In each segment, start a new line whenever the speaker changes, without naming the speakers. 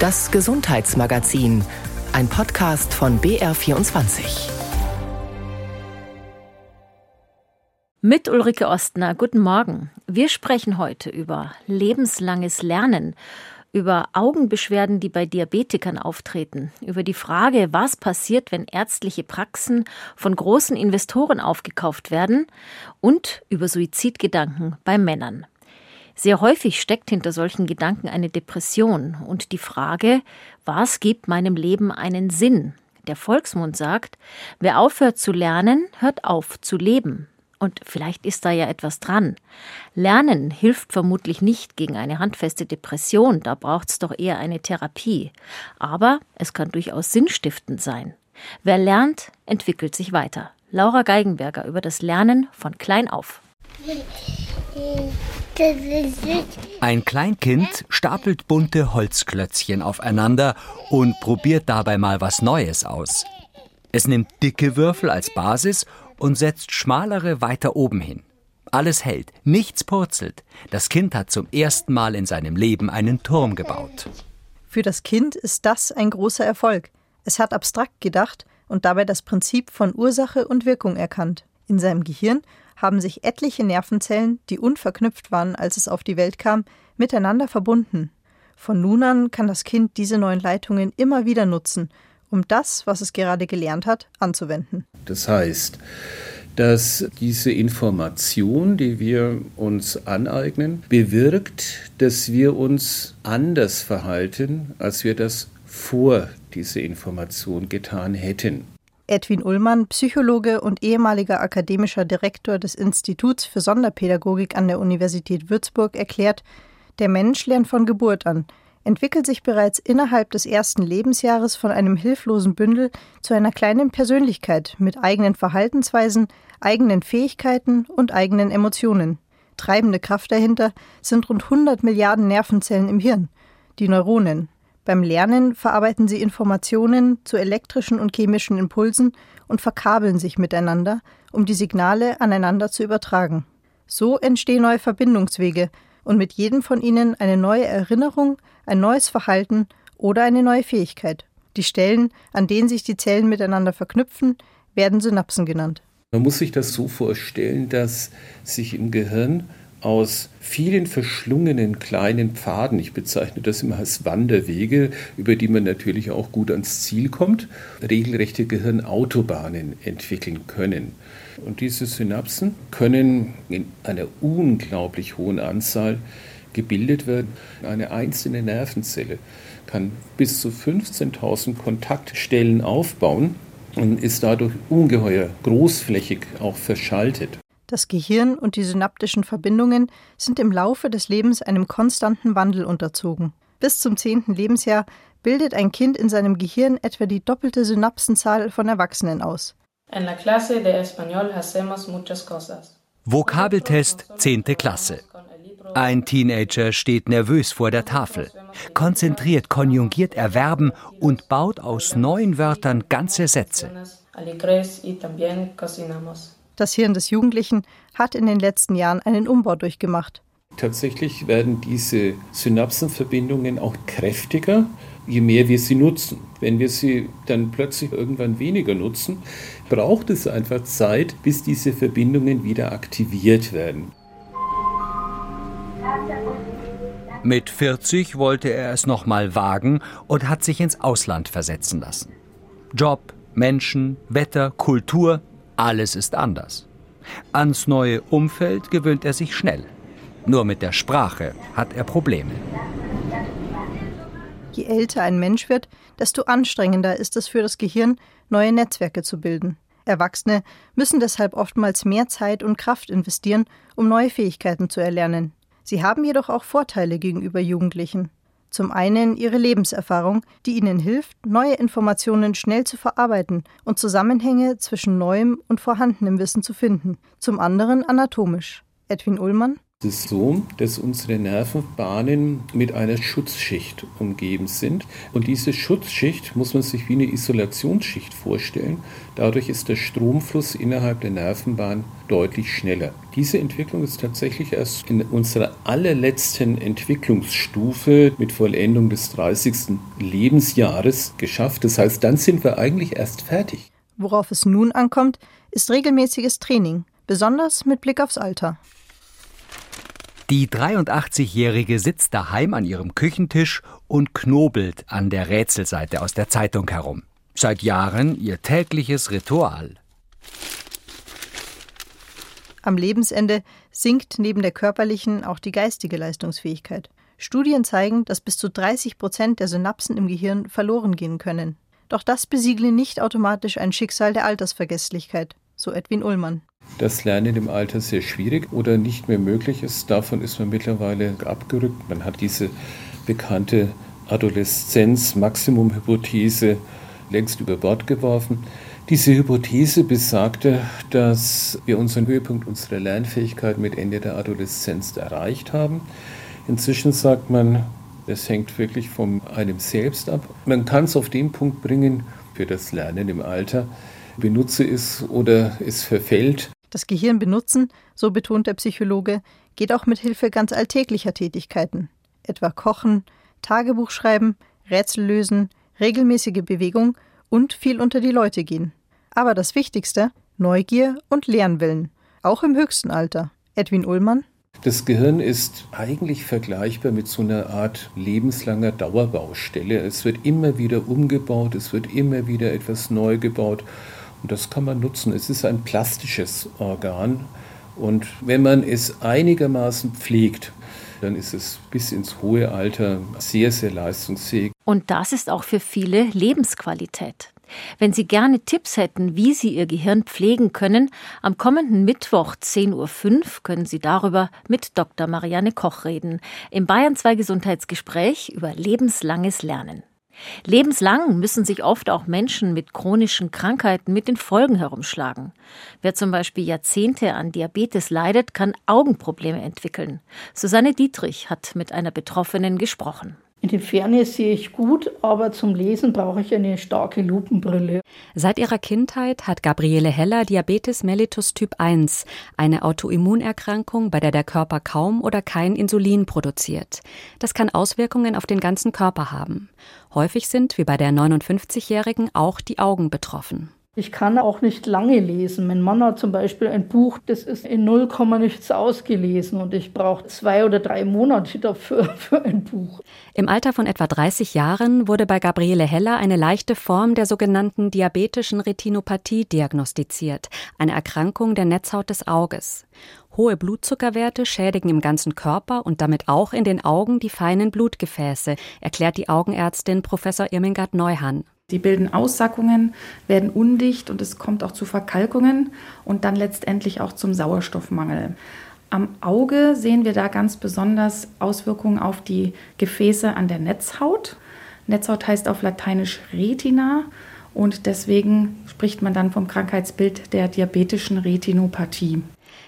Das Gesundheitsmagazin, ein Podcast von BR24.
Mit Ulrike Ostner, guten Morgen. Wir sprechen heute über lebenslanges Lernen, über Augenbeschwerden, die bei Diabetikern auftreten, über die Frage, was passiert, wenn ärztliche Praxen von großen Investoren aufgekauft werden und über Suizidgedanken bei Männern. Sehr häufig steckt hinter solchen Gedanken eine Depression und die Frage, was gibt meinem Leben einen Sinn? Der Volksmund sagt, wer aufhört zu lernen, hört auf zu leben. Und vielleicht ist da ja etwas dran. Lernen hilft vermutlich nicht gegen eine handfeste Depression, da braucht es doch eher eine Therapie. Aber es kann durchaus sinnstiftend sein. Wer lernt, entwickelt sich weiter. Laura Geigenberger über das Lernen von klein auf.
Ein Kleinkind stapelt bunte Holzklötzchen aufeinander und probiert dabei mal was Neues aus. Es nimmt dicke Würfel als Basis und setzt schmalere weiter oben hin. Alles hält, nichts purzelt. Das Kind hat zum ersten Mal in seinem Leben einen Turm gebaut.
Für das Kind ist das ein großer Erfolg. Es hat abstrakt gedacht und dabei das Prinzip von Ursache und Wirkung erkannt. In seinem Gehirn haben sich etliche Nervenzellen, die unverknüpft waren, als es auf die Welt kam, miteinander verbunden. Von nun an kann das Kind diese neuen Leitungen immer wieder nutzen, um das, was es gerade gelernt hat, anzuwenden.
Das heißt, dass diese Information, die wir uns aneignen, bewirkt, dass wir uns anders verhalten, als wir das vor dieser Information getan hätten.
Edwin Ullmann, Psychologe und ehemaliger akademischer Direktor des Instituts für Sonderpädagogik an der Universität Würzburg, erklärt, der Mensch lernt von Geburt an, entwickelt sich bereits innerhalb des ersten Lebensjahres von einem hilflosen Bündel zu einer kleinen Persönlichkeit mit eigenen Verhaltensweisen, eigenen Fähigkeiten und eigenen Emotionen. Treibende Kraft dahinter sind rund 100 Milliarden Nervenzellen im Hirn, die Neuronen. Beim Lernen verarbeiten sie Informationen zu elektrischen und chemischen Impulsen und verkabeln sich miteinander, um die Signale aneinander zu übertragen. So entstehen neue Verbindungswege und mit jedem von ihnen eine neue Erinnerung, ein neues Verhalten oder eine neue Fähigkeit. Die Stellen, an denen sich die Zellen miteinander verknüpfen, werden Synapsen genannt.
Man muss sich das so vorstellen, dass sich im Gehirn aus vielen verschlungenen kleinen Pfaden, ich bezeichne das immer als Wanderwege, über die man natürlich auch gut ans Ziel kommt, regelrechte Gehirnautobahnen entwickeln können. Und diese Synapsen können in einer unglaublich hohen Anzahl gebildet werden. Eine einzelne Nervenzelle kann bis zu 15.000 Kontaktstellen aufbauen und ist dadurch ungeheuer großflächig auch verschaltet.
Das Gehirn und die synaptischen Verbindungen sind im Laufe des Lebens einem konstanten Wandel unterzogen. Bis zum zehnten Lebensjahr bildet ein Kind in seinem Gehirn etwa die doppelte Synapsenzahl von Erwachsenen aus.
Vokabeltest 10. Klasse. Ein Teenager steht nervös vor der Tafel, konzentriert konjugiert Erverben und baut aus neun Wörtern ganze Sätze.
Das Hirn des Jugendlichen hat in den letzten Jahren einen Umbau durchgemacht.
Tatsächlich werden diese Synapsenverbindungen auch kräftiger, je mehr wir sie nutzen. Wenn wir sie dann plötzlich irgendwann weniger nutzen, braucht es einfach Zeit, bis diese Verbindungen wieder aktiviert werden.
Mit 40 wollte er es nochmal wagen und hat sich ins Ausland versetzen lassen. Job, Menschen, Wetter, Kultur, alles ist anders. Ans neue Umfeld gewöhnt er sich schnell. Nur mit der Sprache hat er Probleme.
Je älter ein Mensch wird, desto anstrengender ist es für das Gehirn, neue Netzwerke zu bilden. Erwachsene müssen deshalb oftmals mehr Zeit und Kraft investieren, um neue Fähigkeiten zu erlernen. Sie haben jedoch auch Vorteile gegenüber Jugendlichen. Zum einen ihre Lebenserfahrung, die ihnen hilft, neue Informationen schnell zu verarbeiten und Zusammenhänge zwischen neuem und vorhandenem Wissen zu finden. Zum anderen anatomisch. Edwin Ullmann
Es ist so, dass unsere Nervenbahnen mit einer Schutzschicht umgeben sind. Und diese Schutzschicht muss man sich wie eine Isolationsschicht vorstellen. Dadurch ist der Stromfluss innerhalb der Nervenbahn deutlich schneller. Diese Entwicklung ist tatsächlich erst in unserer allerletzten Entwicklungsstufe mit Vollendung des 30. Lebensjahres geschafft. Das heißt, dann sind wir eigentlich erst fertig.
Worauf es nun ankommt, ist regelmäßiges Training, besonders mit Blick aufs Alter.
Die 83-Jährige sitzt daheim an ihrem Küchentisch und knobelt an der Rätselseite aus der Zeitung herum. Seit Jahren ihr tägliches Ritual.
Am Lebensende sinkt neben der körperlichen auch die geistige Leistungsfähigkeit. Studien zeigen, dass bis zu 30 Prozent der Synapsen im Gehirn verloren gehen können. Doch das besiegle nicht automatisch ein Schicksal der Altersvergesslichkeit, so Edwin Ullmann
das Lernen im Alter sehr schwierig oder nicht mehr möglich ist. Davon ist man mittlerweile abgerückt. Man hat diese bekannte Adoleszenz-Maximum-Hypothese längst über Bord geworfen. Diese Hypothese besagte, dass wir unseren Höhepunkt unserer Lernfähigkeit mit Ende der Adoleszenz erreicht haben. Inzwischen sagt man, es hängt wirklich von einem selbst ab. Man kann es auf den Punkt bringen für das Lernen im Alter, benutze es oder es verfällt.
Das Gehirn benutzen, so betont der Psychologe, geht auch mit Hilfe ganz alltäglicher Tätigkeiten, etwa Kochen, Tagebuch schreiben, Rätsel lösen, regelmäßige Bewegung und viel unter die Leute gehen. Aber das Wichtigste, Neugier und Lernwillen, auch im höchsten Alter. Edwin Ullmann.
Das Gehirn ist eigentlich vergleichbar mit so einer Art lebenslanger Dauerbaustelle. Es wird immer wieder umgebaut, es wird immer wieder etwas neu gebaut. Und das kann man nutzen. Es ist ein plastisches Organ. Und wenn man es einigermaßen pflegt, dann ist es bis ins hohe Alter sehr, sehr leistungsfähig.
Und das ist auch für viele Lebensqualität. Wenn Sie gerne Tipps hätten, wie Sie Ihr Gehirn pflegen können, am kommenden Mittwoch 10.05 Uhr können Sie darüber mit Dr. Marianne Koch reden. Im Bayern 2 Gesundheitsgespräch über lebenslanges Lernen. Lebenslang müssen sich oft auch Menschen mit chronischen Krankheiten mit den Folgen herumschlagen. Wer zum Beispiel Jahrzehnte an Diabetes leidet, kann Augenprobleme entwickeln. Susanne Dietrich hat mit einer Betroffenen gesprochen.
In der Ferne sehe ich gut, aber zum Lesen brauche ich eine starke Lupenbrille.
Seit ihrer Kindheit hat Gabriele Heller Diabetes mellitus Typ 1, eine Autoimmunerkrankung, bei der der Körper kaum oder kein Insulin produziert. Das kann Auswirkungen auf den ganzen Körper haben. Häufig sind, wie bei der 59-Jährigen, auch die Augen betroffen.
Ich kann auch nicht lange lesen. Mein Mann hat zum Beispiel ein Buch, das ist in 0, nichts ausgelesen und ich brauche zwei oder drei Monate dafür für ein Buch.
Im Alter von etwa 30 Jahren wurde bei Gabriele Heller eine leichte Form der sogenannten diabetischen Retinopathie diagnostiziert, eine Erkrankung der Netzhaut des Auges. Hohe Blutzuckerwerte schädigen im ganzen Körper und damit auch in den Augen die feinen Blutgefäße, erklärt die Augenärztin Professor Irmingard Neuhann.
Sie bilden Aussackungen, werden undicht und es kommt auch zu Verkalkungen und dann letztendlich auch zum Sauerstoffmangel. Am Auge sehen wir da ganz besonders Auswirkungen auf die Gefäße an der Netzhaut. Netzhaut heißt auf Lateinisch Retina und deswegen spricht man dann vom Krankheitsbild der diabetischen Retinopathie.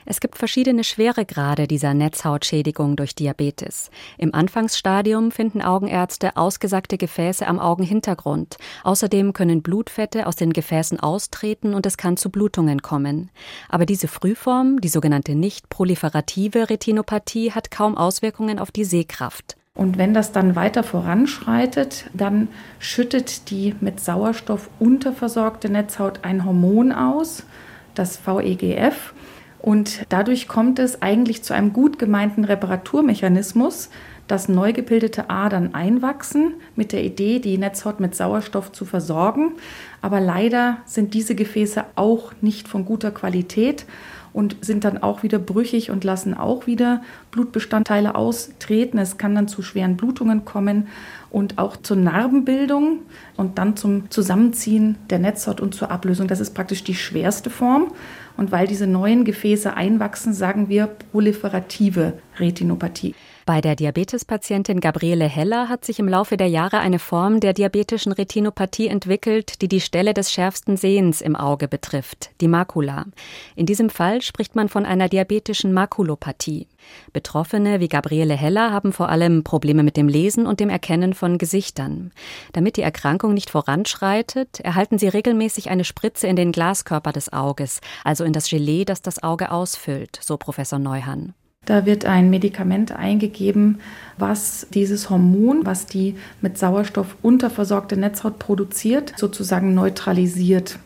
Es gibt verschiedene Schweregrade dieser Netzhautschädigung durch Diabetes. Im Anfangsstadium finden Augenärzte ausgesackte Gefäße am Augenhintergrund. Außerdem können Blutfette aus den Gefäßen austreten und es kann zu Blutungen kommen. Aber diese Frühform, die sogenannte nicht proliferative Retinopathie, hat kaum Auswirkungen auf die Sehkraft.
Und wenn das dann weiter voranschreitet, dann schüttet die mit Sauerstoff unterversorgte Netzhaut ein Hormon aus, das VEGF. Und dadurch kommt es eigentlich zu einem gut gemeinten Reparaturmechanismus, dass neu gebildete Adern einwachsen mit der Idee, die Netzhaut mit Sauerstoff zu versorgen. Aber leider sind diese Gefäße auch nicht von guter Qualität und sind dann auch wieder brüchig und lassen auch wieder Blutbestandteile austreten. Es kann dann zu schweren Blutungen kommen und auch zur Narbenbildung und dann zum Zusammenziehen der Netzhaut und zur Ablösung. Das ist praktisch die schwerste Form. Und weil diese neuen Gefäße einwachsen, sagen wir proliferative Retinopathie.
Bei der Diabetespatientin Gabriele Heller hat sich im Laufe der Jahre eine Form der diabetischen Retinopathie entwickelt, die die Stelle des schärfsten Sehens im Auge betrifft, die Makula. In diesem Fall spricht man von einer diabetischen Makulopathie. Betroffene wie Gabriele Heller haben vor allem Probleme mit dem Lesen und dem Erkennen von Gesichtern. Damit die Erkrankung nicht voranschreitet, erhalten sie regelmäßig eine Spritze in den Glaskörper des Auges, also in das Gelee, das das Auge ausfüllt, so Professor Neuhann.
Da wird ein Medikament eingegeben, was dieses Hormon, was die mit Sauerstoff unterversorgte Netzhaut produziert, sozusagen neutralisiert.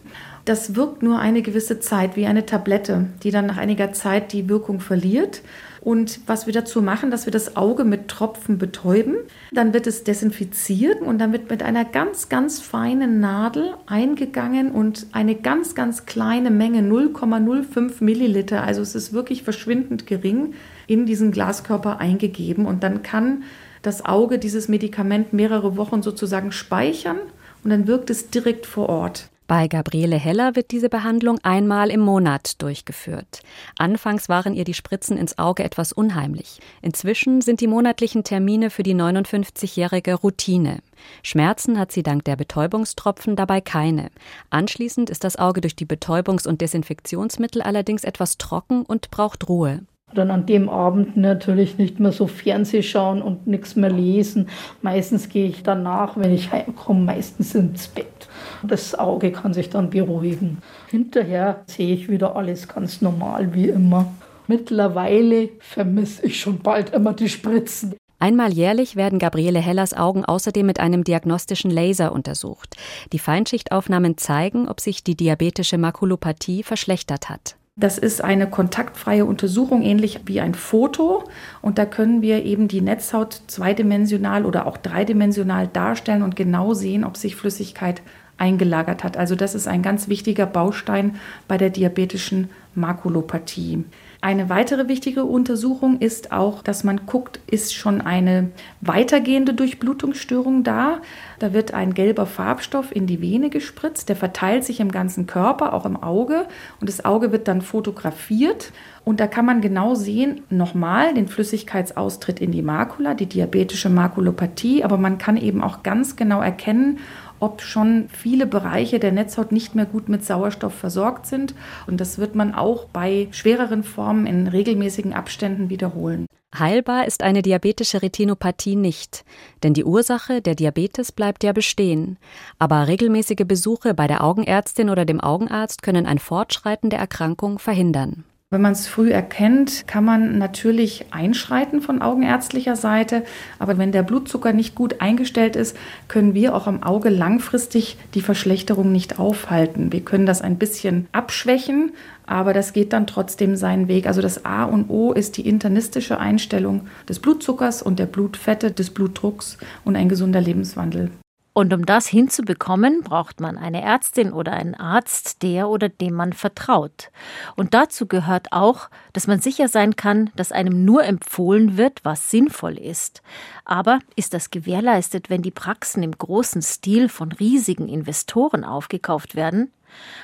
Das wirkt nur eine gewisse Zeit wie eine Tablette, die dann nach einiger Zeit die Wirkung verliert. Und was wir dazu machen, dass wir das Auge mit Tropfen betäuben, dann wird es desinfiziert und dann wird mit einer ganz, ganz feinen Nadel eingegangen und eine ganz, ganz kleine Menge, 0,05 Milliliter, also es ist wirklich verschwindend gering, in diesen Glaskörper eingegeben. Und dann kann das Auge dieses Medikament mehrere Wochen sozusagen speichern und dann wirkt es direkt vor Ort.
Bei Gabriele Heller wird diese Behandlung einmal im Monat durchgeführt. Anfangs waren ihr die Spritzen ins Auge etwas unheimlich. Inzwischen sind die monatlichen Termine für die 59-jährige Routine. Schmerzen hat sie dank der Betäubungstropfen dabei keine. Anschließend ist das Auge durch die Betäubungs- und Desinfektionsmittel allerdings etwas trocken und braucht Ruhe
dann an dem Abend natürlich nicht mehr so Fernseh schauen und nichts mehr lesen. Meistens gehe ich danach, wenn ich heimkomme, meistens ins Bett. Das Auge kann sich dann beruhigen. Hinterher sehe ich wieder alles ganz normal wie immer. Mittlerweile vermisse ich schon bald immer die Spritzen.
Einmal jährlich werden Gabriele Hellers Augen außerdem mit einem diagnostischen Laser untersucht. Die Feinschichtaufnahmen zeigen, ob sich die diabetische Makulopathie verschlechtert hat.
Das ist eine kontaktfreie Untersuchung, ähnlich wie ein Foto. Und da können wir eben die Netzhaut zweidimensional oder auch dreidimensional darstellen und genau sehen, ob sich Flüssigkeit eingelagert hat. Also das ist ein ganz wichtiger Baustein bei der diabetischen Makulopathie. Eine weitere wichtige Untersuchung ist auch, dass man guckt, ist schon eine weitergehende Durchblutungsstörung da. Da wird ein gelber Farbstoff in die Vene gespritzt, der verteilt sich im ganzen Körper, auch im Auge und das Auge wird dann fotografiert und da kann man genau sehen, nochmal den Flüssigkeitsaustritt in die Makula, die diabetische Makulopathie, aber man kann eben auch ganz genau erkennen, ob schon viele Bereiche der Netzhaut nicht mehr gut mit Sauerstoff versorgt sind. Und das wird man auch bei schwereren Formen in regelmäßigen Abständen wiederholen.
Heilbar ist eine diabetische Retinopathie nicht, denn die Ursache, der Diabetes, bleibt ja bestehen. Aber regelmäßige Besuche bei der Augenärztin oder dem Augenarzt können ein Fortschreiten der Erkrankung verhindern.
Wenn man es früh erkennt, kann man natürlich einschreiten von augenärztlicher Seite. Aber wenn der Blutzucker nicht gut eingestellt ist, können wir auch am Auge langfristig die Verschlechterung nicht aufhalten. Wir können das ein bisschen abschwächen, aber das geht dann trotzdem seinen Weg. Also das A und O ist die internistische Einstellung des Blutzuckers und der Blutfette, des Blutdrucks und ein gesunder Lebenswandel.
Und um das hinzubekommen, braucht man eine Ärztin oder einen Arzt, der oder dem man vertraut. Und dazu gehört auch, dass man sicher sein kann, dass einem nur empfohlen wird, was sinnvoll ist. Aber ist das gewährleistet, wenn die Praxen im großen Stil von riesigen Investoren aufgekauft werden?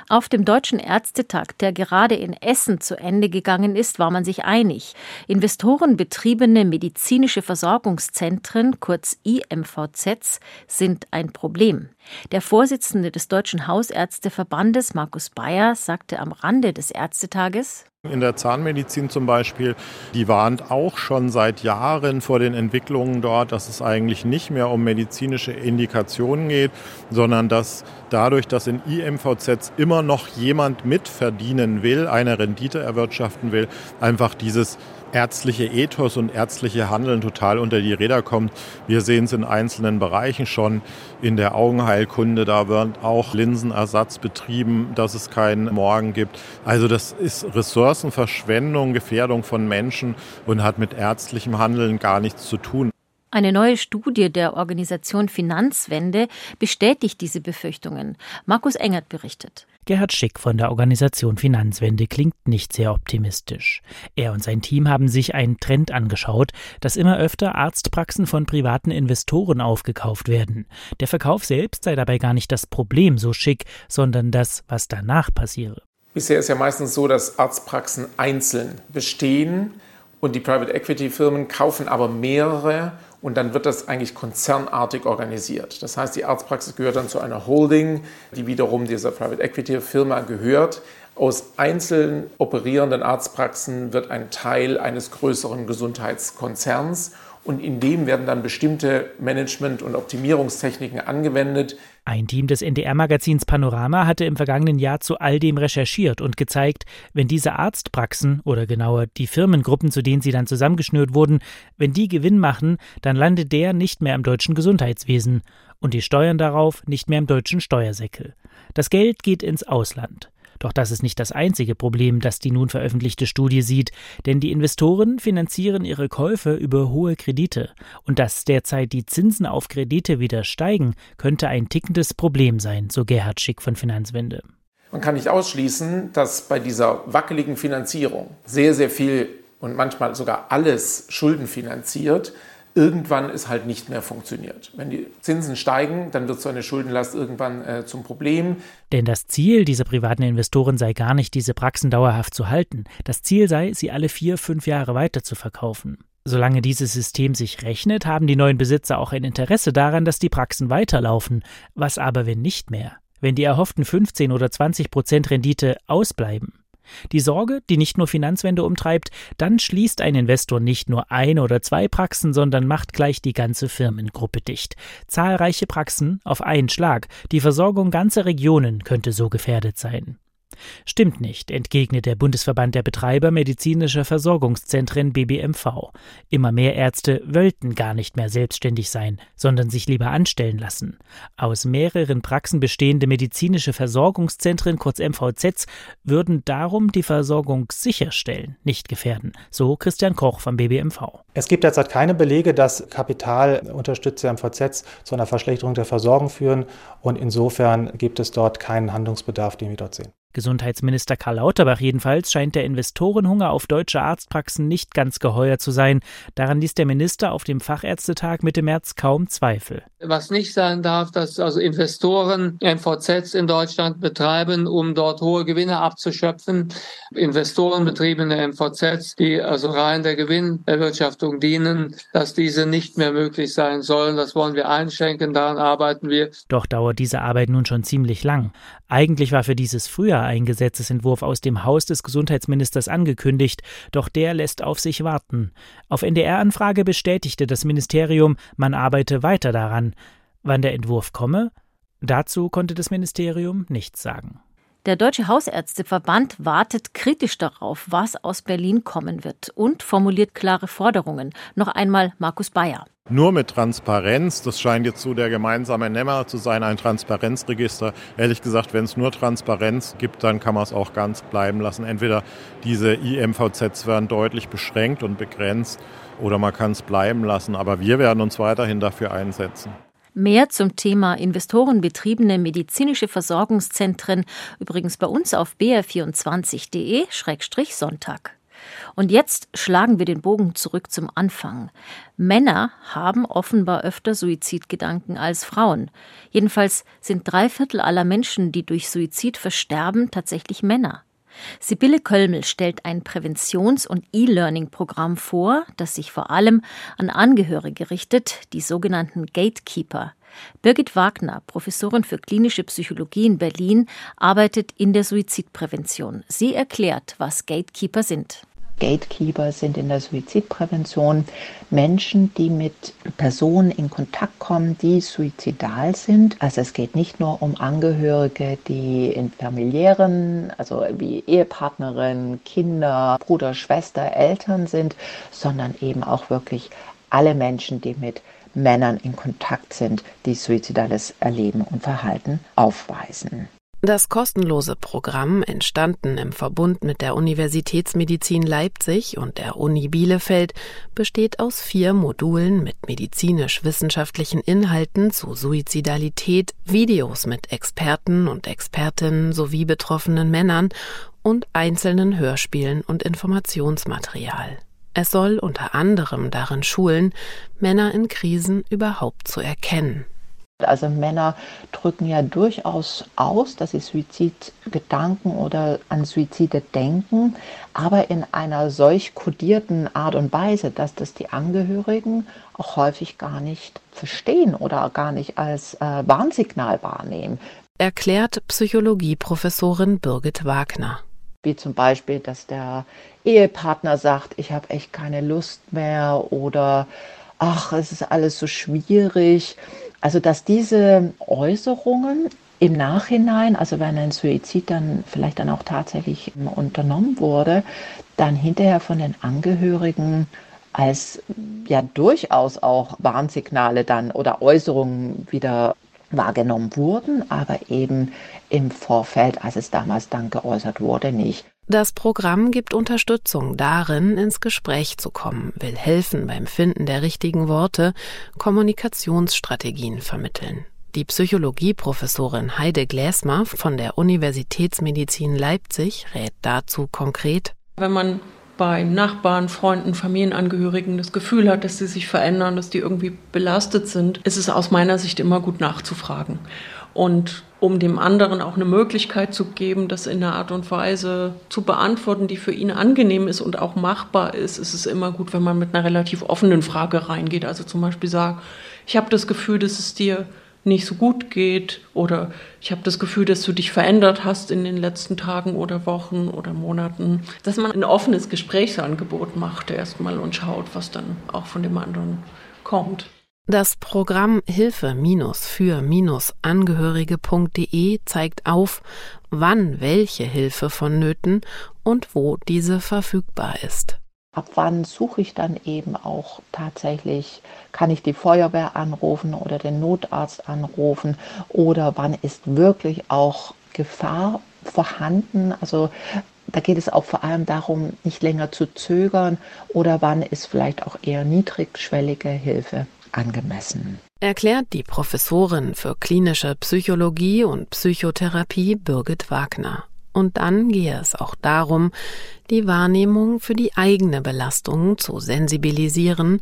Auf dem Deutschen Ärztetag, der gerade in Essen zu Ende gegangen ist, war man sich einig. Investorenbetriebene medizinische Versorgungszentren, kurz IMVZs, sind ein Problem. Der Vorsitzende des Deutschen Hausärzteverbandes, Markus Bayer, sagte am Rande des Ärztetages,
in der Zahnmedizin zum Beispiel, die warnt auch schon seit Jahren vor den Entwicklungen dort, dass es eigentlich nicht mehr um medizinische Indikationen geht, sondern dass dadurch, dass in IMVZs immer noch jemand mitverdienen will, eine Rendite erwirtschaften will, einfach dieses ärztliche Ethos und ärztliche Handeln total unter die Räder kommt. Wir sehen es in einzelnen Bereichen schon. In der Augenheilkunde, da wird auch Linsenersatz betrieben, dass es keinen Morgen gibt. Also das ist Ressourcenverschwendung, Gefährdung von Menschen und hat mit ärztlichem Handeln gar nichts zu tun.
Eine neue Studie der Organisation Finanzwende bestätigt diese Befürchtungen. Markus Engert berichtet.
Gerhard Schick von der Organisation Finanzwende klingt nicht sehr optimistisch. Er und sein Team haben sich einen Trend angeschaut, dass immer öfter Arztpraxen von privaten Investoren aufgekauft werden. Der Verkauf selbst sei dabei gar nicht das Problem, so Schick, sondern das, was danach passiere.
Bisher ist ja meistens so, dass Arztpraxen einzeln bestehen Und die Private Equity Firmen kaufen aber mehrere und dann wird das eigentlich konzernartig organisiert. Das heißt, die Arztpraxis gehört dann zu einer Holding, die wiederum dieser Private Equity Firma gehört. Aus einzeln operierenden Arztpraxen wird ein Teil eines größeren Gesundheitskonzerns und in dem werden dann bestimmte Management- und Optimierungstechniken angewendet.
Ein Team des NDR-Magazins Panorama hatte im vergangenen Jahr zu all dem recherchiert und gezeigt, wenn diese Arztpraxen oder genauer die Firmengruppen, zu denen sie dann zusammengeschnürt wurden, wenn die Gewinn machen, dann landet der nicht mehr im deutschen Gesundheitswesen und die Steuern darauf nicht mehr im deutschen Steuersäckel. Das Geld geht ins Ausland. Doch das ist nicht das einzige Problem, das die nun veröffentlichte Studie sieht, denn die Investoren finanzieren ihre Käufe über hohe Kredite. Und dass derzeit die Zinsen auf Kredite wieder steigen, könnte ein tickendes Problem sein, so Gerhard Schick von Finanzwende.
Man kann nicht ausschließen, dass bei dieser wackeligen Finanzierung sehr, sehr viel und manchmal sogar alles Schulden finanziert, irgendwann es halt nicht mehr funktioniert. Wenn die Zinsen steigen, dann wird so eine Schuldenlast irgendwann äh, zum Problem.
Denn das Ziel dieser privaten Investoren sei gar nicht, diese Praxen dauerhaft zu halten. Das Ziel sei, sie alle vier, fünf Jahre weiter zu verkaufen. Solange dieses System sich rechnet, haben die neuen Besitzer auch ein Interesse daran, dass die Praxen weiterlaufen. Was aber, wenn nicht mehr? Wenn die erhofften 15 oder 20 Prozent Rendite ausbleiben? Die Sorge, die nicht nur Finanzwende umtreibt, dann schließt ein Investor nicht nur eine oder zwei Praxen, sondern macht gleich die ganze Firmengruppe dicht. Zahlreiche Praxen auf einen Schlag. Die Versorgung ganzer Regionen könnte so gefährdet sein. Stimmt nicht, entgegnet der Bundesverband der Betreiber medizinischer Versorgungszentren BBMV. Immer mehr Ärzte wollten gar nicht mehr selbstständig sein, sondern sich lieber anstellen lassen. Aus mehreren Praxen bestehende medizinische Versorgungszentren, kurz MVZs, würden darum die Versorgung sicherstellen, nicht gefährden, so Christian Koch vom BBMV.
Es gibt derzeit keine Belege, dass kapitalunterstützte MVZs zu einer Verschlechterung der Versorgung führen und insofern gibt es dort keinen Handlungsbedarf, den wir dort sehen.
Gesundheitsminister Karl Lauterbach jedenfalls scheint der Investorenhunger auf deutsche Arztpraxen nicht ganz geheuer zu sein. Daran ließ der Minister auf dem Fachärztetag Mitte März kaum Zweifel.
Was nicht sein darf, dass also Investoren MVZs in Deutschland betreiben, um dort hohe Gewinne abzuschöpfen. Investorenbetriebene MVZs, die also rein der Gewinnerwirtschaftung dienen, dass diese nicht mehr möglich sein sollen. Das wollen wir einschränken, daran arbeiten wir.
Doch dauert diese Arbeit nun schon ziemlich lang. Eigentlich war für dieses Frühjahr ein Gesetzesentwurf aus dem Haus des Gesundheitsministers angekündigt, doch der lässt auf sich warten. Auf NDR-Anfrage bestätigte das Ministerium, man arbeite weiter daran. Wann der Entwurf komme? Dazu konnte das Ministerium nichts sagen.
Der Deutsche Hausärzteverband wartet kritisch darauf, was aus Berlin kommen wird und formuliert klare Forderungen. Noch einmal Markus Bayer.
Nur mit Transparenz, das scheint jetzt so der gemeinsame Nenner zu sein, ein Transparenzregister. Ehrlich gesagt, wenn es nur Transparenz gibt, dann kann man es auch ganz bleiben lassen. Entweder diese IMVZs werden deutlich beschränkt und begrenzt oder man kann es bleiben lassen. Aber wir werden uns weiterhin dafür einsetzen.
Mehr zum Thema investorenbetriebene medizinische Versorgungszentren übrigens bei uns auf br24.de-sonntag. Und jetzt schlagen wir den Bogen zurück zum Anfang. Männer haben offenbar öfter Suizidgedanken als Frauen. Jedenfalls sind drei Viertel aller Menschen, die durch Suizid versterben, tatsächlich Männer. Sibylle Kölmel stellt ein Präventions- und E-Learning-Programm vor, das sich vor allem an Angehörige richtet, die sogenannten Gatekeeper. Birgit Wagner, Professorin für klinische Psychologie in Berlin, arbeitet in der Suizidprävention. Sie erklärt, was Gatekeeper sind.
Gatekeeper sind in der Suizidprävention Menschen, die mit Personen in Kontakt kommen, die suizidal sind. Also es geht nicht nur um Angehörige, die in familiären, also wie Ehepartnerin, Kinder, Bruder, Schwester, Eltern sind, sondern eben auch wirklich alle Menschen, die mit Männern in Kontakt sind, die suizidales Erleben und Verhalten aufweisen.
Das kostenlose Programm, entstanden im Verbund mit der Universitätsmedizin Leipzig und der Uni Bielefeld, besteht aus vier Modulen mit medizinisch-wissenschaftlichen Inhalten zu Suizidalität, Videos mit Experten und Expertinnen sowie betroffenen Männern und einzelnen Hörspielen und Informationsmaterial. Es soll unter anderem darin schulen, Männer in Krisen überhaupt zu erkennen.
Also Männer drücken ja durchaus aus, dass sie Suizidgedanken oder an Suizide denken, aber in einer solch kodierten Art und Weise, dass das die Angehörigen auch häufig gar nicht verstehen oder gar nicht als äh, Warnsignal wahrnehmen.
Erklärt Psychologieprofessorin Birgit Wagner.
Wie zum Beispiel, dass der Ehepartner sagt, ich habe echt keine Lust mehr oder ach, es ist alles so schwierig. Also dass diese Äußerungen im Nachhinein, also wenn ein Suizid dann vielleicht dann auch tatsächlich unternommen wurde, dann hinterher von den Angehörigen als ja durchaus auch Warnsignale dann oder Äußerungen wieder wahrgenommen wurden, aber eben im Vorfeld, als es damals dann geäußert wurde, nicht.
Das Programm gibt Unterstützung darin, ins Gespräch zu kommen, will helfen beim Finden der richtigen Worte, Kommunikationsstrategien vermitteln. Die Psychologieprofessorin Heide Gläsmer von der Universitätsmedizin Leipzig rät dazu konkret.
Wenn man bei Nachbarn, Freunden, Familienangehörigen das Gefühl hat, dass sie sich verändern, dass die irgendwie belastet sind, ist es aus meiner Sicht immer gut nachzufragen. Und um dem anderen auch eine Möglichkeit zu geben, das in einer Art und Weise zu beantworten, die für ihn angenehm ist und auch machbar ist, ist es immer gut, wenn man mit einer relativ offenen Frage reingeht. Also zum Beispiel sagt, ich habe das Gefühl, dass es dir nicht so gut geht oder ich habe das Gefühl, dass du dich verändert hast in den letzten Tagen oder Wochen oder Monaten, dass man ein offenes Gesprächsangebot macht erstmal und schaut, was dann auch von dem anderen kommt.
Das Programm Hilfe-für-angehörige.de zeigt auf, wann welche Hilfe vonnöten und wo diese verfügbar ist.
Ab wann suche ich dann eben auch tatsächlich, kann ich die Feuerwehr anrufen oder den Notarzt anrufen oder wann ist wirklich auch Gefahr vorhanden? Also da geht es auch vor allem darum, nicht länger zu zögern oder wann ist vielleicht auch eher niedrigschwellige Hilfe angemessen.
Erklärt die Professorin für klinische Psychologie und Psychotherapie Birgit Wagner. Und dann gehe es auch darum, die Wahrnehmung für die eigene Belastung zu sensibilisieren,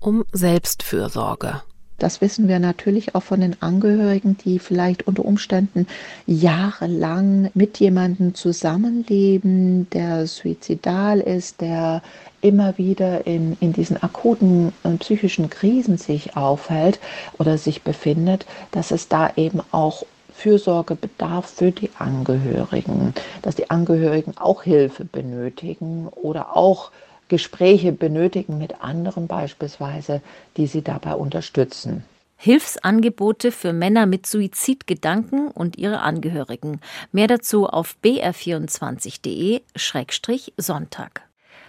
um Selbstfürsorge
das wissen wir natürlich auch von den Angehörigen, die vielleicht unter Umständen jahrelang mit jemandem zusammenleben, der suizidal ist, der immer wieder in, in diesen akuten äh, psychischen Krisen sich aufhält oder sich befindet, dass es da eben auch Fürsorgebedarf für die Angehörigen, dass die Angehörigen auch Hilfe benötigen oder auch Gespräche benötigen mit anderen beispielsweise, die sie dabei unterstützen.
Hilfsangebote für Männer mit Suizidgedanken und ihre Angehörigen. Mehr dazu auf br24.de-sonntag.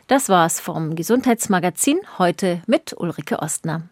Das war's vom Gesundheitsmagazin heute mit Ulrike Ostner.